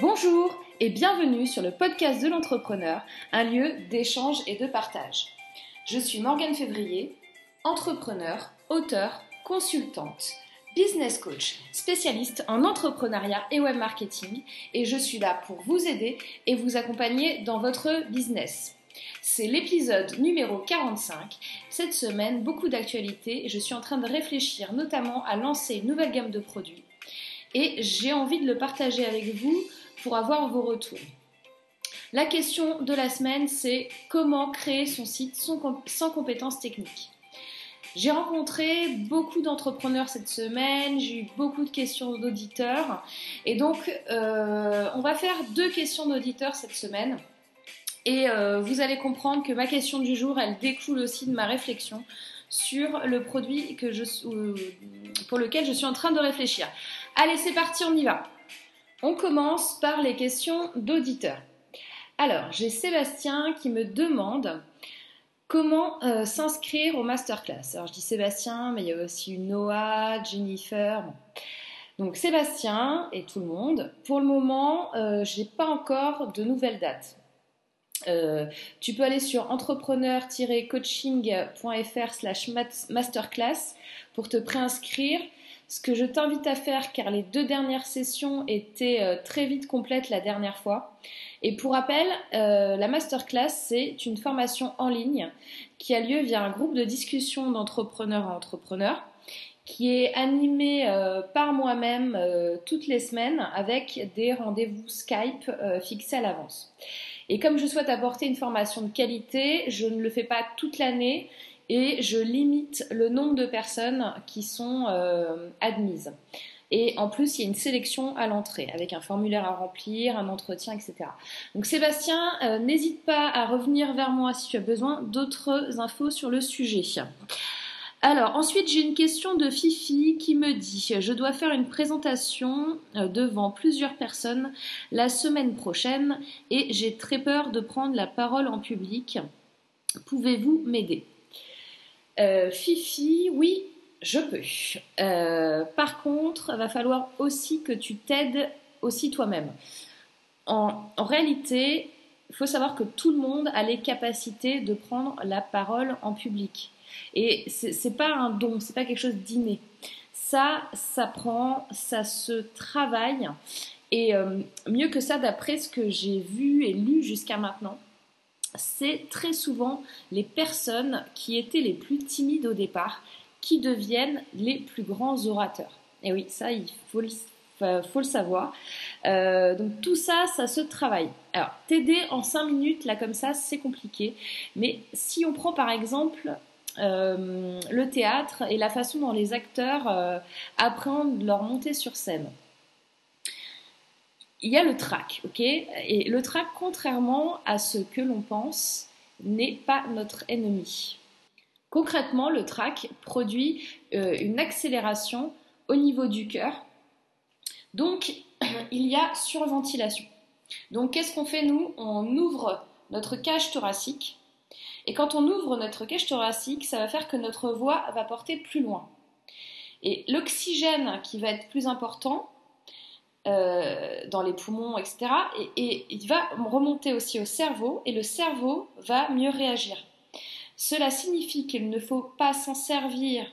Bonjour et bienvenue sur le podcast de l'entrepreneur, un lieu d'échange et de partage. Je suis Morgane Février, entrepreneur, auteur, consultante, business coach, spécialiste en entrepreneuriat et web marketing et je suis là pour vous aider et vous accompagner dans votre business. C'est l'épisode numéro 45. Cette semaine, beaucoup d'actualités je suis en train de réfléchir notamment à lancer une nouvelle gamme de produits. Et j'ai envie de le partager avec vous pour avoir vos retours. La question de la semaine, c'est comment créer son site sans compétences techniques. J'ai rencontré beaucoup d'entrepreneurs cette semaine, j'ai eu beaucoup de questions d'auditeurs et donc euh, on va faire deux questions d'auditeurs cette semaine. Et euh, vous allez comprendre que ma question du jour, elle découle aussi de ma réflexion sur le produit euh, pour lequel je suis en train de réfléchir. Allez, c'est parti, on y va. On commence par les questions d'auditeurs. Alors, j'ai Sébastien qui me demande comment euh, s'inscrire au masterclass. Alors, je dis Sébastien, mais il y a aussi Noah, Jennifer. Donc, Sébastien et tout le monde. Pour le moment, euh, je n'ai pas encore de nouvelles dates. Euh, tu peux aller sur entrepreneur-coaching.fr slash masterclass pour te préinscrire. Ce que je t'invite à faire, car les deux dernières sessions étaient euh, très vite complètes la dernière fois. Et pour rappel, euh, la masterclass, c'est une formation en ligne qui a lieu via un groupe de discussion d'entrepreneurs à entrepreneurs qui est animé euh, par moi-même toutes les semaines avec des rendez-vous Skype fixés à l'avance. Et comme je souhaite apporter une formation de qualité, je ne le fais pas toute l'année et je limite le nombre de personnes qui sont euh, admises. Et en plus, il y a une sélection à l'entrée avec un formulaire à remplir, un entretien, etc. Donc Sébastien, euh, n'hésite pas à revenir vers moi si tu as besoin d'autres infos sur le sujet. Alors ensuite, j'ai une question de Fifi qui me dit Je dois faire une présentation euh, devant plusieurs personnes la semaine prochaine et j'ai très peur de prendre la parole en public. Pouvez-vous m'aider? Euh, Fifi, oui, je peux. Euh, par contre, va falloir aussi que tu t'aides aussi toi-même. En, réalité, il faut savoir que tout le monde a les capacités de prendre la parole en public. Et c'est pas un don, c'est pas quelque chose d'inné. Ça, ça prend, ça se travaille. Et euh, mieux que ça, d'après ce que j'ai vu et lu jusqu'à maintenant, c'est très souvent les personnes qui étaient les plus timides au départ qui deviennent les plus grands orateurs. Et oui, ça, il faut le, savoir. Euh, donc tout ça, ça se travaille. Alors, t'aider en 5 minutes, là comme ça, c'est compliqué. Mais si on prend par exemple euh, le théâtre et la façon dont les acteurs euh, apprennent leur montée sur scène il y a le trac, ok? Et le trac, contrairement à ce que l'on pense, n'est pas notre ennemi. Concrètement, le trac produit euh, une accélération au niveau du cœur. Donc, il y a surventilation. Donc, qu'est-ce qu'on fait nous? On ouvre notre cage thoracique. Et quand on ouvre notre cage thoracique, ça va faire que notre voix va porter plus loin. Et l'oxygène qui va être plus important euh, dans les poumons, etc. Et, il va remonter aussi au cerveau et le cerveau va mieux réagir. Cela signifie qu'il ne faut pas s'en servir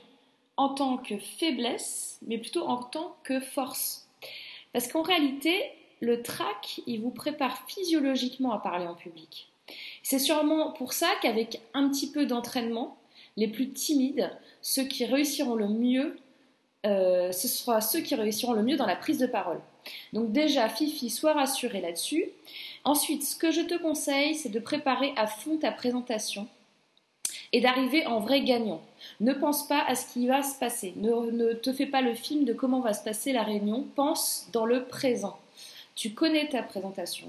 en tant que faiblesse, mais plutôt en tant que force. Parce qu'en réalité, le trac, il vous prépare physiologiquement à parler en public. C'est sûrement pour ça qu'avec un petit peu d'entraînement, les plus timides, ceux qui réussiront le mieux, euh, ce sera ceux qui réussiront le mieux dans la prise de parole. Donc déjà, Fifi, sois rassurée là-dessus. Ensuite, ce que je te conseille, c'est de préparer à fond ta présentation et d'arriver en vrai gagnant. Ne pense pas à ce qui va se passer. Ne, ne, te fais pas le film de comment va se passer la réunion. Pense dans le présent. Tu connais ta présentation,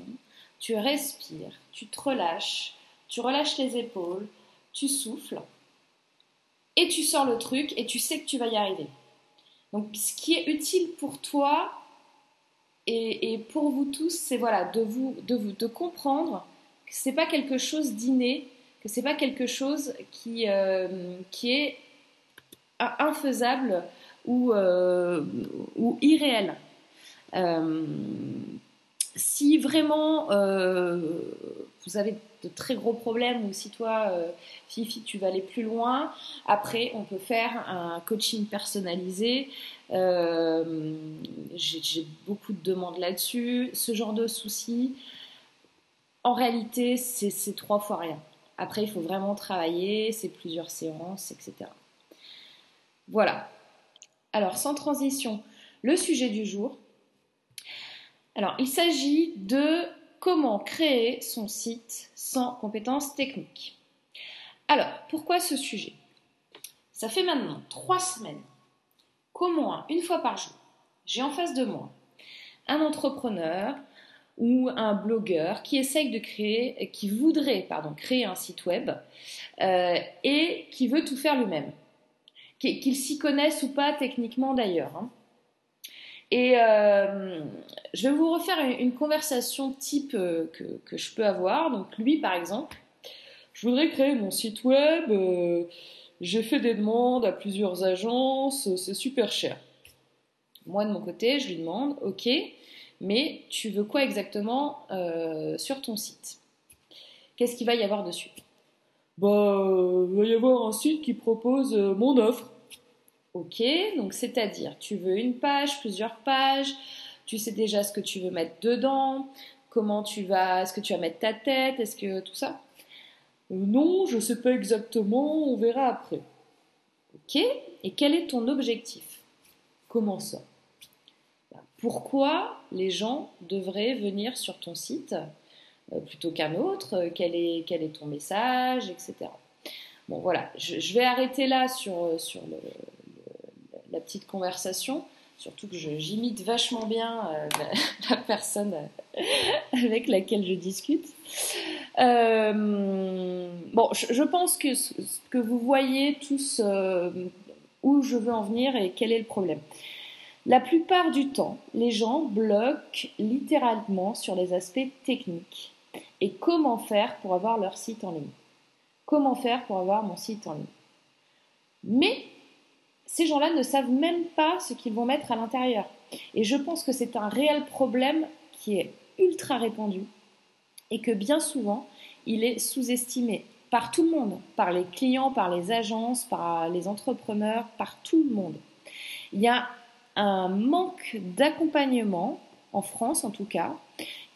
tu respires, tu te relâches, tu relâches les épaules, tu souffles et tu sors le truc et tu sais que tu vas y arriver. Donc ce qui est utile pour toi et, pour vous tous, c'est voilà, de vous, de vous, de comprendre que c'est pas quelque chose d'inné, que c'est pas quelque chose qui, euh, est infaisable ou, euh, irréel. Euh, si vraiment euh, vous avez de très gros problèmes ou si toi, euh, Fifi, tu vas aller plus loin, après on peut faire un coaching personnalisé. Euh, j'ai beaucoup de demandes là-dessus. Ce genre de soucis, en réalité, c'est trois fois rien. Après, il faut vraiment travailler, c'est plusieurs séances, etc. Voilà. Alors, sans transition, le sujet du jour. Alors, il s'agit de comment créer son site sans compétences techniques. Alors, pourquoi ce sujet? Ça fait maintenant trois semaines qu'au moins une fois par jour, j'ai en face de moi un entrepreneur ou un blogueur qui essaye de créer, qui voudrait pardon, créer un site web euh, et qui veut tout faire lui-même. Qu'il s'y connaisse ou pas techniquement d'ailleurs. Hein. Et euh, je vais vous refaire une, conversation type euh, que, je peux avoir. Donc lui, par exemple, je voudrais créer mon site web. Euh, j'ai fait des demandes à plusieurs agences. C'est super cher. Moi, de mon côté, je lui demande, ok, mais tu veux quoi exactement sur ton site? Qu'est-ce qu'il va y avoir dessus? Bah, il va y avoir un site qui propose mon offre. Ok, donc c'est-à-dire, tu veux une page, plusieurs pages, tu sais déjà ce que tu veux mettre dedans, comment tu vas, est-ce que tu vas mettre ta tête, est-ce que tout ça? Euh, Non, je ne sais pas exactement, on verra après. Ok, et quel est ton objectif? Comment ça? Bah, Pourquoi les gens devraient venir sur ton site euh, plutôt qu'un autre quel est, quel est ton message, etc. Bon voilà, je, je vais arrêter là sur, sur le, la petite conversation. Surtout que j'imite vachement bien euh, la, personne euh, avec laquelle je discute. Euh, bon, je, pense que, que vous voyez tous où je veux en venir et quel est le problème. La plupart du temps, les gens bloquent littéralement sur les aspects techniques. Et comment faire pour avoir leur site en ligne? Comment faire pour avoir mon site en ligne? Mais ces gens-là ne savent même pas ce qu'ils vont mettre à l'intérieur. Et je pense que c'est un réel problème qui est ultra répandu et que bien souvent, il est sous-estimé par tout le monde, par les clients, par les agences, par les entrepreneurs, par tout le monde. Il y a un manque d'accompagnement, en France en tout cas,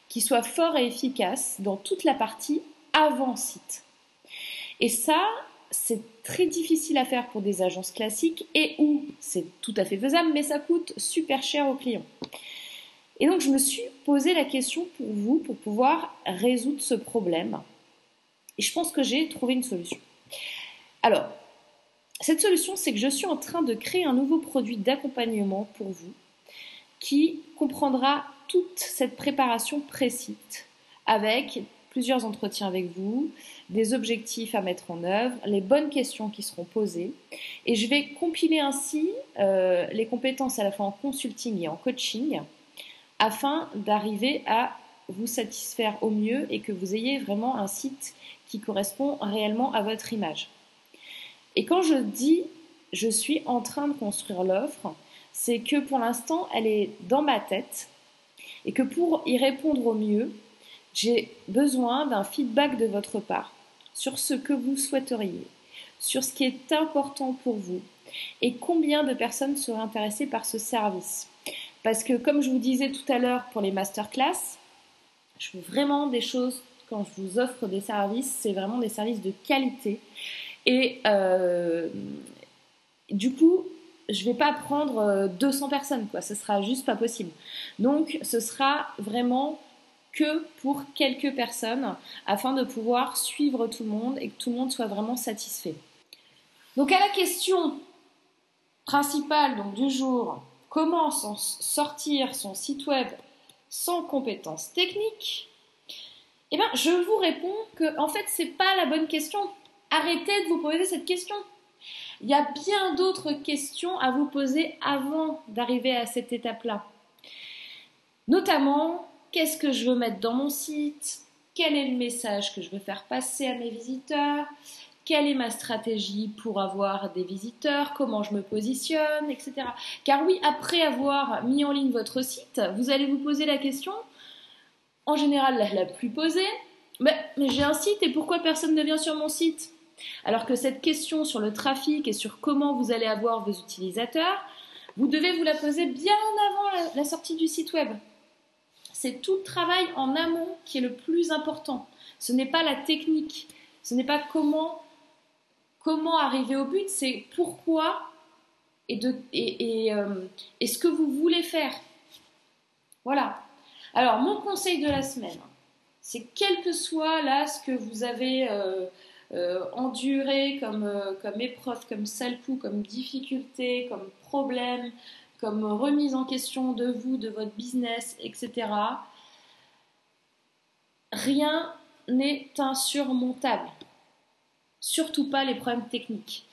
qui soit fort et efficace dans toute la partie avant site. Et ça, c'est très difficile à faire pour des agences classiques et où c'est tout à fait faisable, mais ça coûte super cher aux clients. Et donc je me suis posé la question pour vous, pour pouvoir résoudre ce problème. Et je pense que j'ai trouvé une solution. Alors, cette solution, c'est que je suis en train de créer un nouveau produit d'accompagnement pour vous qui comprendra toute cette préparation précise avec plusieurs entretiens avec vous, des objectifs à mettre en œuvre, les bonnes questions qui seront posées. Et je vais compiler ainsi euh, les compétences à la fois en consulting et en coaching afin d'arriver à vous satisfaire au mieux et que vous ayez vraiment un site qui correspond réellement à votre image. Et quand je dis je suis en train de construire l'offre, c'est que pour l'instant elle est dans ma tête et que pour y répondre au mieux, j'ai besoin d'un feedback de votre part sur ce que vous souhaiteriez, sur ce qui est important pour vous et combien de personnes seraient intéressées par ce service. Parce que comme je vous disais tout à l'heure pour les masterclass, je veux vraiment des choses, quand je vous offre des services, c'est vraiment des services de qualité. Et euh, du coup, je ne vais pas prendre 200 euh, personnes, quoi. Ce sera juste pas possible. Donc, ce sera vraiment que pour quelques personnes afin de pouvoir suivre tout le monde et que tout le monde soit vraiment satisfait. Donc à la question principale donc, du jour, comment sortir son site web sans compétences techniques? Eh bien, je vous réponds que en fait, c'est pas la bonne question. Arrêtez de vous poser cette question. Il y a bien d'autres questions à vous poser avant d'arriver à cette étape-là. Notamment, qu'est-ce que je veux mettre dans mon site, quel est le message que je veux faire passer à mes visiteurs, quelle est ma stratégie pour avoir des visiteurs, comment je me positionne, etc. Car oui, après avoir mis en ligne votre site, vous allez vous poser la question, en général la, plus posée, mais, mais j'ai un site et pourquoi personne ne vient sur mon site? Alors que cette question sur le trafic et sur comment vous allez avoir vos utilisateurs, vous devez vous la poser bien avant la, sortie du site web. C'est tout le travail en amont qui est le plus important. Ce n'est pas la technique, ce n'est pas comment, arriver au but, c'est pourquoi euh, et ce que vous voulez faire. Voilà. Alors, mon conseil de la semaine, c'est quel que soit là ce que vous avez euh, euh, enduré comme, comme épreuve, comme sale coup, comme difficulté, comme problème, comme remise en question de vous, de votre business, etc. Rien n'est insurmontable. Surtout pas les problèmes techniques.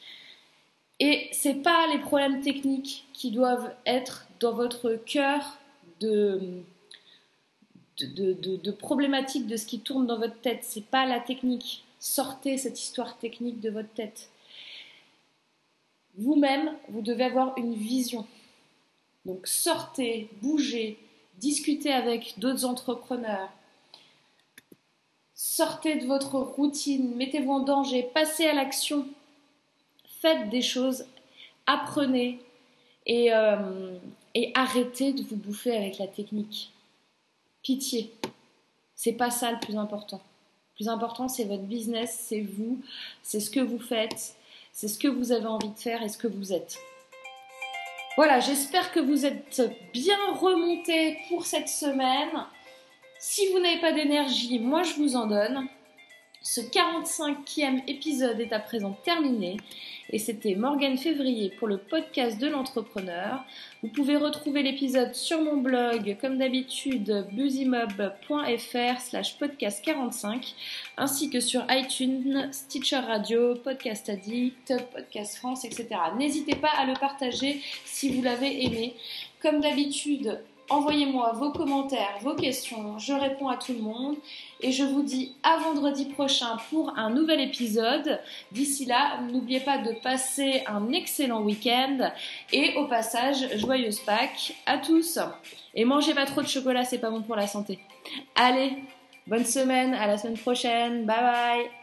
Et c'est pas les problèmes techniques qui doivent être dans votre cœur de, de, problématiques de ce qui tourne dans votre tête. C'est pas la technique. Sortez cette histoire technique de votre tête. Vous-même, vous devez avoir une vision. Donc sortez, bougez, discutez avec d'autres entrepreneurs. Sortez de votre routine, mettez-vous en danger, passez à l'action. Faites des choses, apprenez et, euh, et arrêtez de vous bouffer avec la technique. Pitié. C'est pas ça le plus important. Le plus important, c'est votre business, c'est vous, c'est ce que vous faites, c'est ce que vous avez envie de faire et ce que vous êtes. Voilà, j'espère que vous êtes bien remonté pour cette semaine. Si vous n'avez pas d'énergie, moi je vous en donne. Ce 45e épisode est à présent terminé et c'était Morgane Février pour le podcast de l'entrepreneur. Vous pouvez retrouver l'épisode sur mon blog comme d'habitude busymob.fr slash podcast 45 ainsi que sur iTunes, Stitcher Radio, Podcast Addict, Podcast France, etc. N'hésitez pas à le partager si vous l'avez aimé. Comme d'habitude, Envoyez-moi vos commentaires, vos questions, je réponds à tout le monde et je vous dis à vendredi prochain pour un nouvel épisode. D'ici là, n'oubliez pas de passer un excellent week-end et au passage, joyeuse Pâques à tous. Et mangez pas trop de chocolat, c'est pas bon pour la santé. Allez, bonne semaine, à la semaine prochaine, bye bye